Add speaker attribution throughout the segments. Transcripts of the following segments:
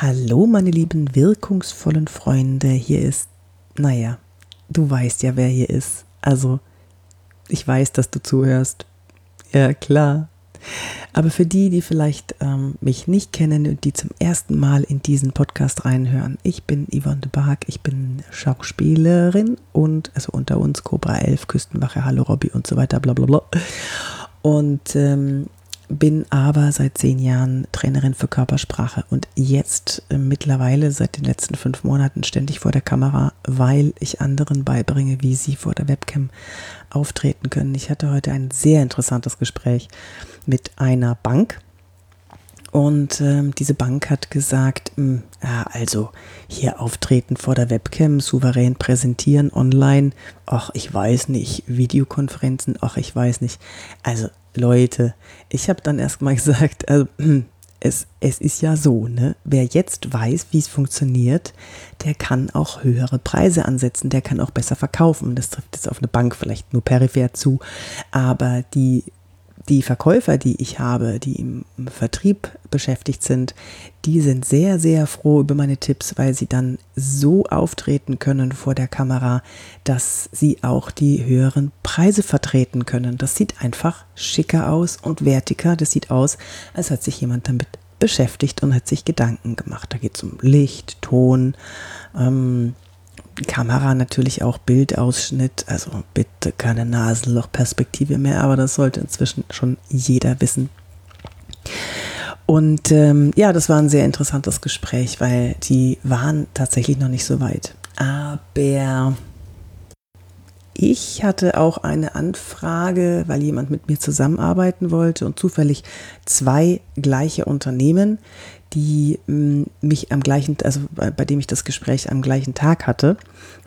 Speaker 1: Hallo, meine lieben wirkungsvollen Freunde. Hier ist, naja, du weißt ja, wer hier ist. Also, ich weiß, dass du zuhörst. Ja, klar. Aber für die, die vielleicht ähm, mich nicht kennen und die zum ersten Mal in diesen Podcast reinhören, ich bin Yvonne de Barg, ich bin Schauspielerin und, also unter uns Cobra 11, Küstenwache, Hallo Robby und so weiter, bla bla bla. Und ähm, bin aber seit zehn Jahren Trainerin für Körpersprache und jetzt äh, mittlerweile seit den letzten fünf Monaten ständig vor der Kamera, weil ich anderen beibringe, wie sie vor der Webcam auftreten können. Ich hatte heute ein sehr interessantes Gespräch mit einer Bank. Und ähm, diese Bank hat gesagt, mh, hm, ja, also hier auftreten vor der Webcam, souverän präsentieren online, ach, ich weiß nicht, Videokonferenzen, ach, ich weiß nicht. Also Leute, ich habe dann erstmal gesagt, also, es, es ist ja so, ne? Wer jetzt weiß, wie es funktioniert, der kann auch höhere Preise ansetzen, der kann auch besser verkaufen. Das trifft jetzt auf eine Bank vielleicht nur peripher zu, aber die die Verkäufer, die ich habe, die im Vertrieb beschäftigt sind, die sind sehr, sehr froh über meine Tipps, weil sie dann so auftreten können vor der Kamera, dass sie auch die höheren Preise vertreten können. Das sieht einfach schicker aus und wertiger. Das sieht aus, als hat sich jemand damit beschäftigt und hat sich Gedanken gemacht. Da geht es um Licht, Ton, ähm, Kamera natürlich auch Bildausschnitt, also bitte keine Nasenlochperspektive mehr, aber das sollte inzwischen schon jeder wissen. Und ähm, ja, das war ein sehr interessantes Gespräch, weil die waren tatsächlich noch nicht so weit. Aber ich hatte auch eine Anfrage, weil jemand mit mir zusammenarbeiten wollte und zufällig zwei gleiche Unternehmen, die mm, mich am gleichen, also bei, bei, dem ich das Gespräch am gleichen Tag hatte.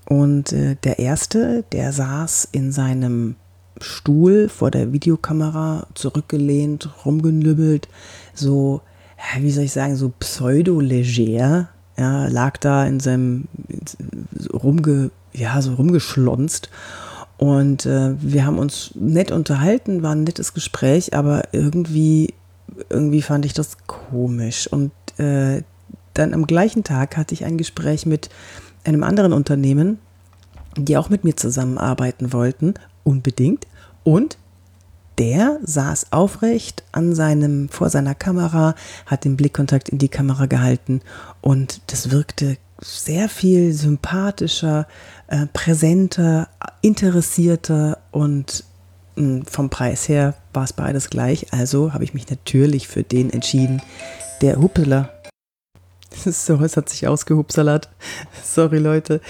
Speaker 1: Und äh, der erste, der saß in seinem Stuhl vor der Videokamera zurückgelehnt, rumgenübbelt, so, wie soll ich sagen, so pseudo-leger, ja, lag da in seinem, rumge, ja, so rumgeschlonzt. Und äh, wir haben uns nett unterhalten, war ein nettes Gespräch, aber irgendwie irgendwie fand ich das komisch. Und äh, dann am gleichen Tag hatte ich ein Gespräch mit einem anderen Unternehmen, die auch mit mir zusammenarbeiten wollten, unbedingt. Und der saß aufrecht an seinem, vor seiner Kamera, hat den Blickkontakt in die Kamera gehalten und das wirkte sehr viel sympathischer, äh, präsenter, interessierter und hm, vom Preis her war es beides gleich, also habe ich mich natürlich für den entschieden, der Huppeler. So, es hat sich ausgehupsalert. Sorry, Leute.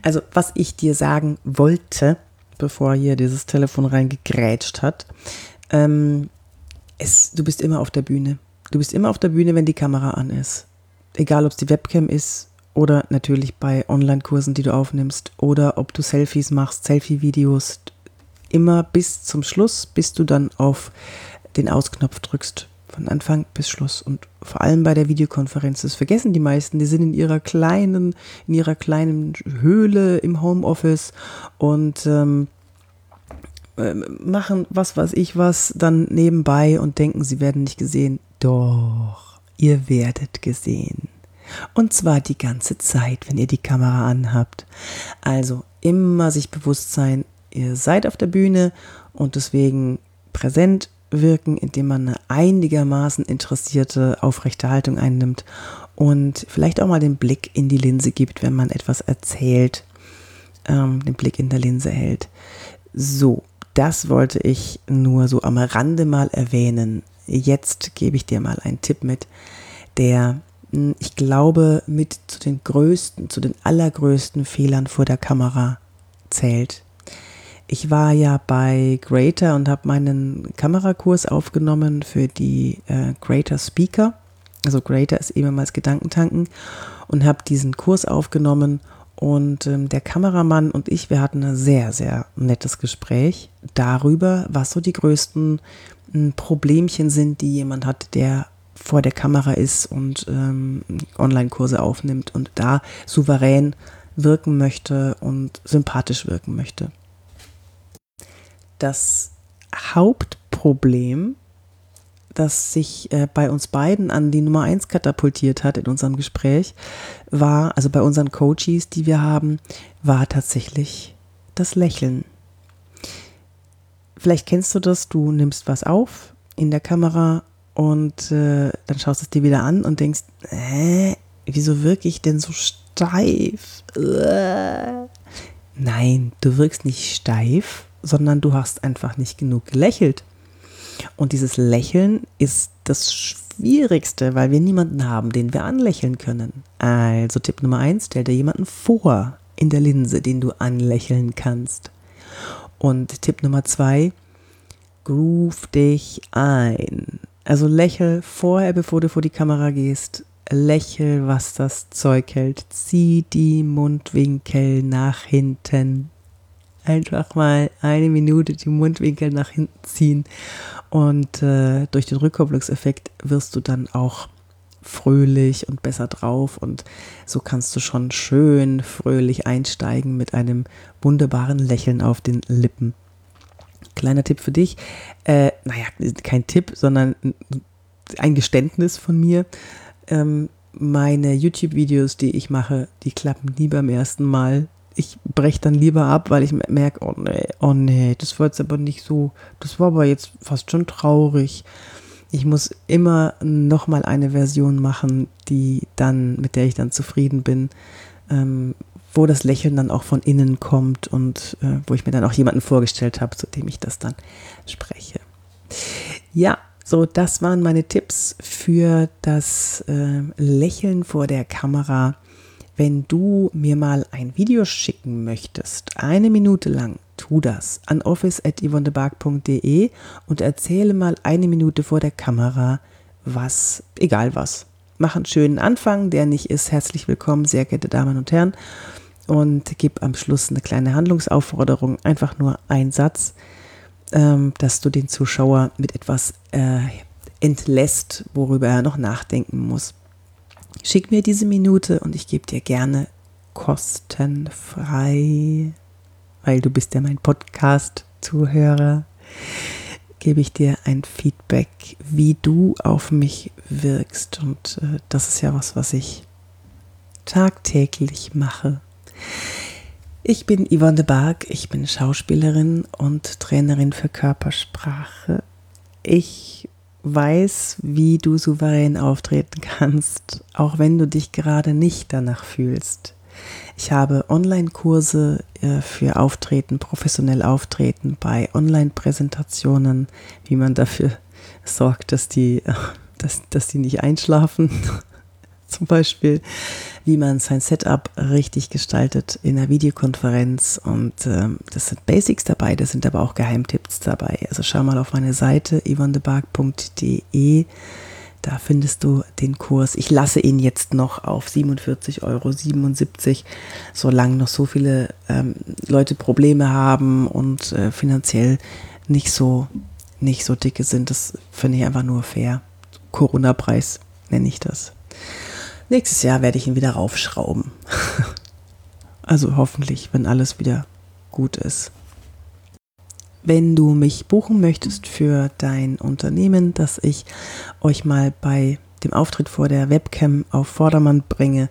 Speaker 1: Also, was ich dir sagen wollte, bevor hier dieses Telefon reingegrätscht hat, ähm, es, du bist immer auf der Bühne. Du bist immer auf der Bühne, wenn die Kamera an ist. Egal, ob es die Webcam ist oder natürlich bei Online-Kursen, die du aufnimmst oder ob du Selfies machst, Selfie-Videos, immer bis zum Schluss, bis du dann auf den Ausknopf drückst. Von Anfang bis Schluss. Und vor allem bei der Videokonferenz, das vergessen die meisten, die sind in ihrer kleinen, in ihrer kleinen Höhle im Homeoffice und ähm, äh, machen was weiß ich was dann nebenbei und denken, sie werden nicht gesehen. Doch, ihr werdet gesehen. Und zwar die ganze Zeit, wenn ihr die Kamera anhabt. Also immer sich bewusst sein, ihr seid auf der Bühne und deswegen präsent wirken, indem man eine einigermaßen interessierte, aufrechte Haltung einnimmt und vielleicht auch mal den Blick in die Linse gibt, wenn man etwas erzählt, ähm, den Blick in der Linse hält. So, das wollte ich nur so am Rande mal erwähnen. Jetzt gebe ich dir mal einen Tipp mit, der hm, ich glaube mit zu den größten, zu den allergrößten Fehlern vor der Kamera zählt, ich war ja bei Greater und habe meinen Kamerakurs aufgenommen für die äh, Greater Speaker. Also Greater ist ehemals Gedankentanken und habe diesen Kurs aufgenommen und ähm, der Kameramann und ich, wir hatten ein sehr, sehr nettes Gespräch darüber, was so die größten äh, Problemchen sind, die jemand hat, der vor der Kamera ist und ähm, Online-Kurse aufnimmt und da souverän wirken möchte und sympathisch wirken möchte das Hauptproblem das sich äh, bei uns beiden an die Nummer eins katapultiert hat in unserem Gespräch, war, also bei unseren Coaches, die wir haben, war tatsächlich das Lächeln. Vielleicht kennst du das, du nimmst was auf in der Kamera und äh, dann schaust du es dir wieder an und denkst, äh, wieso wirke ich denn so steif? Äh. Nein, du wirkst nicht steif, sondern du hast einfach nicht genug gelächelt. Und dieses Lächeln ist das Schwierigste, weil wir niemanden haben, den wir anlächeln können. Also Tipp Nummer eins, stell dir jemanden vor in der Linse, den du anlächeln kannst. Und Tipp Nummer zwei, groove dich ein. Also lächel vorher, bevor du vor die Kamera gehst. Lächel, was das Zeug hält. Zieh die Mundwinkel nach hinten. Einfach mal eine Minute die Mundwinkel nach hinten ziehen. Und äh, durch den Rückkopplungseffekt wirst du dann auch fröhlich und besser drauf. Und so kannst du schon schön fröhlich einsteigen mit einem wunderbaren Lächeln auf den Lippen. Kleiner Tipp für dich. Äh, naja, kein Tipp, sondern ein Geständnis von mir. Ähm, meine YouTube-Videos, die ich mache, die klappen nie beim ersten Mal. Ich breche dann lieber ab, weil ich merke, oh nee, oh nee, das war jetzt aber nicht so, das war aber jetzt fast schon traurig. Ich muss immer nochmal eine Version machen, die dann, mit der ich dann zufrieden bin, ähm, wo das Lächeln dann auch von innen kommt und äh, wo ich mir dann auch jemanden vorgestellt habe, zu dem ich das dann spreche. Ja, so, das waren meine Tipps für das äh, Lächeln vor der Kamera. Wenn du mir mal ein Video schicken möchtest, eine Minute lang, tu das an office.yvonnebark.de und erzähle mal eine Minute vor der Kamera, was, egal was. Mach einen schönen Anfang, der nicht ist. Herzlich willkommen, sehr geehrte Damen und Herren und gib am Schluss eine kleine Handlungsaufforderung, einfach nur ein Satz, ähm, dass du den Zuschauer mit etwas äh, entlässt, worüber er noch nachdenken muss. Schick mir diese Minute und ich gebe dir gerne kostenfrei, weil du bist ja mein Podcast-Zuhörer, gebe ich dir ein Feedback, wie du auf mich wirkst. Und äh, das ist ja was, was ich tagtäglich mache. Ich bin Yvonne de Barg, ich bin Schauspielerin und Trainerin für Körpersprache. Ich weiß, wie du souverän auftreten kannst, auch wenn du dich gerade nicht danach fühlst. Ich habe Online-Kurse äh, für Auftreten, professionell Auftreten bei Online-Präsentationen, wie man dafür sorgt, dass die, dass, dass die nicht einschlafen zum Beispiel, wie man sein Setup richtig gestaltet in einer Videokonferenz. Und ähm, das sind Basics dabei, das sind aber auch Geheimtipps dabei. Also schau mal auf meine Seite yvonnebark.de. Da findest du den Kurs. Ich lasse ihn jetzt noch auf 47,77 Euro, solange noch so viele ähm, Leute Probleme haben und äh, finanziell nicht so, nicht so dicke sind. Das finde ich einfach nur fair. Corona-Preis nenne ich das. Nächstes Jahr werde ich ihn wieder raufschrauben. also hoffentlich, wenn alles wieder gut ist. Wenn du mich buchen möchtest für dein Unternehmen, dass ich euch mal bei dem Auftritt vor der Webcam auf Vordermann bringe,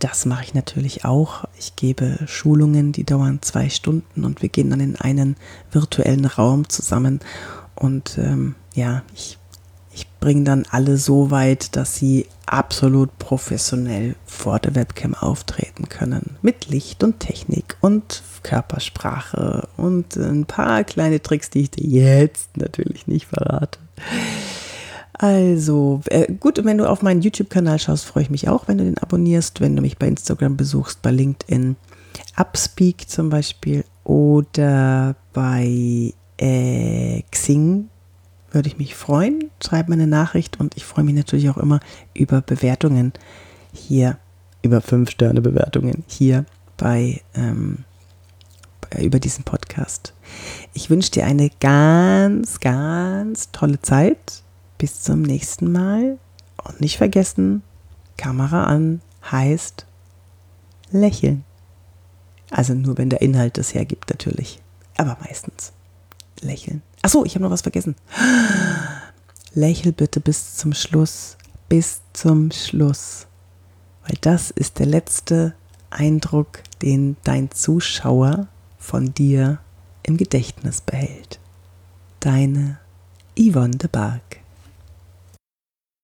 Speaker 1: das mache ich natürlich auch. Ich gebe Schulungen, die dauern zwei Stunden und wir gehen dann in einen virtuellen Raum zusammen. Und ähm, ja, ich ich bringe dann alle so weit, dass sie absolut professionell vor der Webcam auftreten können. Mit Licht und Technik und Körpersprache und ein paar kleine Tricks, die ich dir jetzt natürlich nicht verrate. Also, äh, gut, wenn du auf meinen YouTube-Kanal schaust, freue ich mich auch, wenn du den abonnierst, wenn du mich bei Instagram besuchst, bei LinkedIn, Upspeak zum Beispiel oder bei äh, Xing würde ich mich freuen. Schreib mir eine Nachricht und ich freue mich natürlich auch immer über Bewertungen hier, über 5-Sterne-Bewertungen hier bei, ähm, über diesen Podcast. Ich wünsche dir eine ganz, ganz tolle Zeit. Bis zum nächsten Mal. Und nicht vergessen, Kamera an heißt lächeln. Also nur wenn der Inhalt das hergibt natürlich. Aber meistens lächeln. Achso, ich habe noch was vergessen. lächel bitte bis zum Schluss, bis zum Schluss, weil das ist der letzte Eindruck, den dein Zuschauer von dir im Gedächtnis behält. Deine Yvonne de Barg.